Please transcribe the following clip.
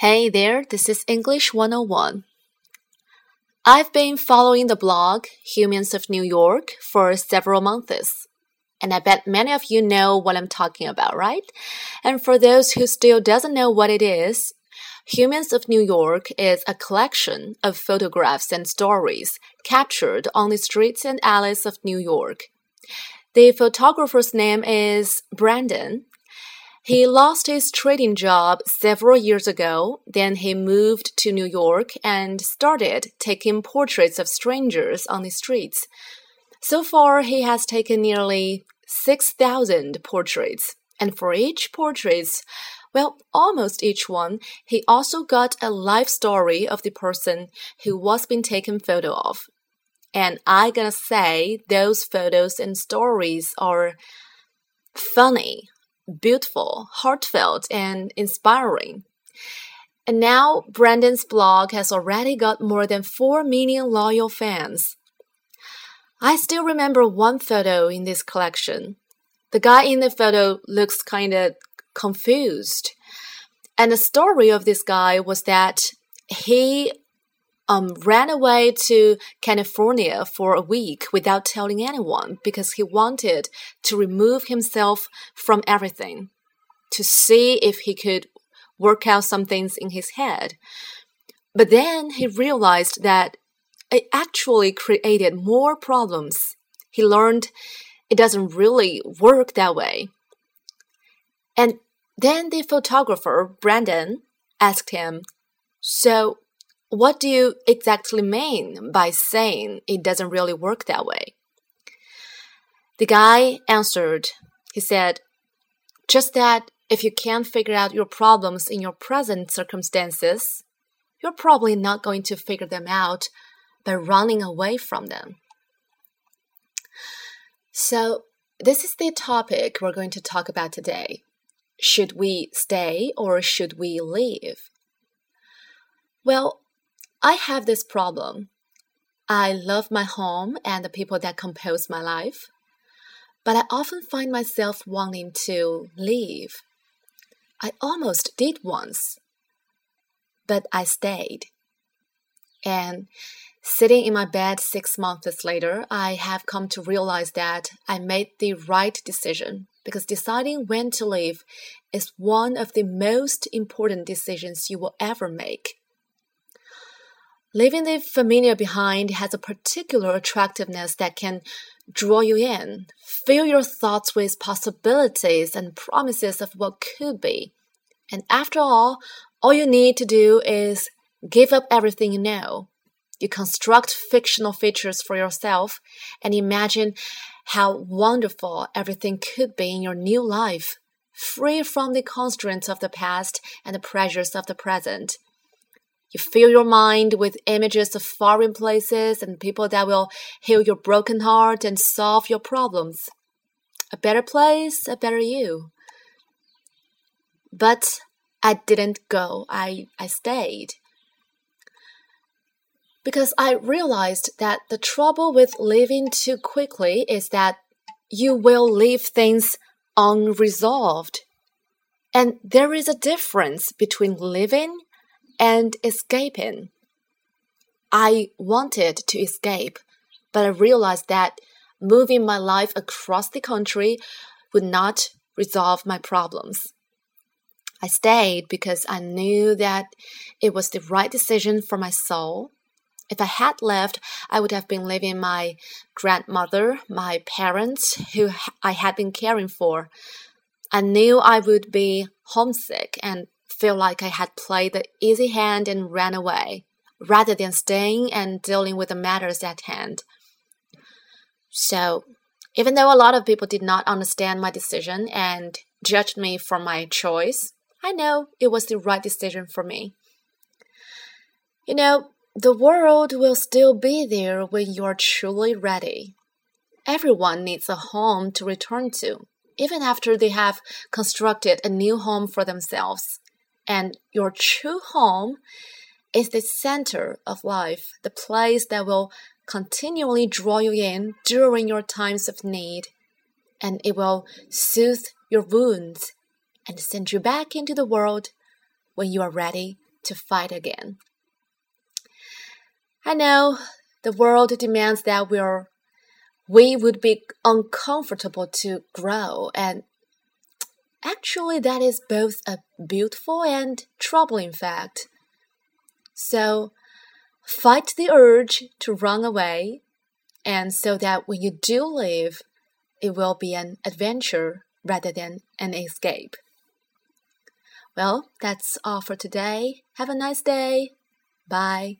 Hey there, this is English 101. I've been following the blog Humans of New York for several months. And I bet many of you know what I'm talking about, right? And for those who still doesn't know what it is, Humans of New York is a collection of photographs and stories captured on the streets and alleys of New York. The photographer's name is Brandon, he lost his trading job several years ago. Then he moved to New York and started taking portraits of strangers on the streets. So far, he has taken nearly 6,000 portraits. And for each portrait, well, almost each one, he also got a life story of the person who was being taken photo of. And I gotta say, those photos and stories are funny beautiful, heartfelt, and inspiring. And now Brandon's blog has already got more than 4 million loyal fans. I still remember one photo in this collection. The guy in the photo looks kind of confused. And the story of this guy was that he um, ran away to California for a week without telling anyone because he wanted to remove himself from everything to see if he could work out some things in his head. But then he realized that it actually created more problems. He learned it doesn't really work that way. And then the photographer, Brandon, asked him, So, what do you exactly mean by saying it doesn't really work that way? The guy answered, he said, just that if you can't figure out your problems in your present circumstances, you're probably not going to figure them out by running away from them. So, this is the topic we're going to talk about today. Should we stay or should we leave? Well, I have this problem. I love my home and the people that compose my life, but I often find myself wanting to leave. I almost did once, but I stayed. And sitting in my bed six months later, I have come to realize that I made the right decision because deciding when to leave is one of the most important decisions you will ever make. Leaving the familiar behind has a particular attractiveness that can draw you in, fill your thoughts with possibilities and promises of what could be. And after all, all you need to do is give up everything you know. You construct fictional features for yourself and imagine how wonderful everything could be in your new life, free from the constraints of the past and the pressures of the present. You fill your mind with images of foreign places and people that will heal your broken heart and solve your problems. A better place, a better you. But I didn't go. I, I stayed. Because I realized that the trouble with living too quickly is that you will leave things unresolved. And there is a difference between living and escaping. I wanted to escape, but I realized that moving my life across the country would not resolve my problems. I stayed because I knew that it was the right decision for my soul. If I had left, I would have been leaving my grandmother, my parents, who I had been caring for. I knew I would be homesick and feel like I had played the easy hand and ran away, rather than staying and dealing with the matters at hand. So, even though a lot of people did not understand my decision and judged me for my choice, I know it was the right decision for me. You know, the world will still be there when you are truly ready. Everyone needs a home to return to, even after they have constructed a new home for themselves. And your true home is the center of life, the place that will continually draw you in during your times of need. And it will soothe your wounds and send you back into the world when you are ready to fight again. I know the world demands that we're we would be uncomfortable to grow and actually that is both a beautiful and troubling fact. So fight the urge to run away and so that when you do leave it will be an adventure rather than an escape. Well, that's all for today. Have a nice day. Bye.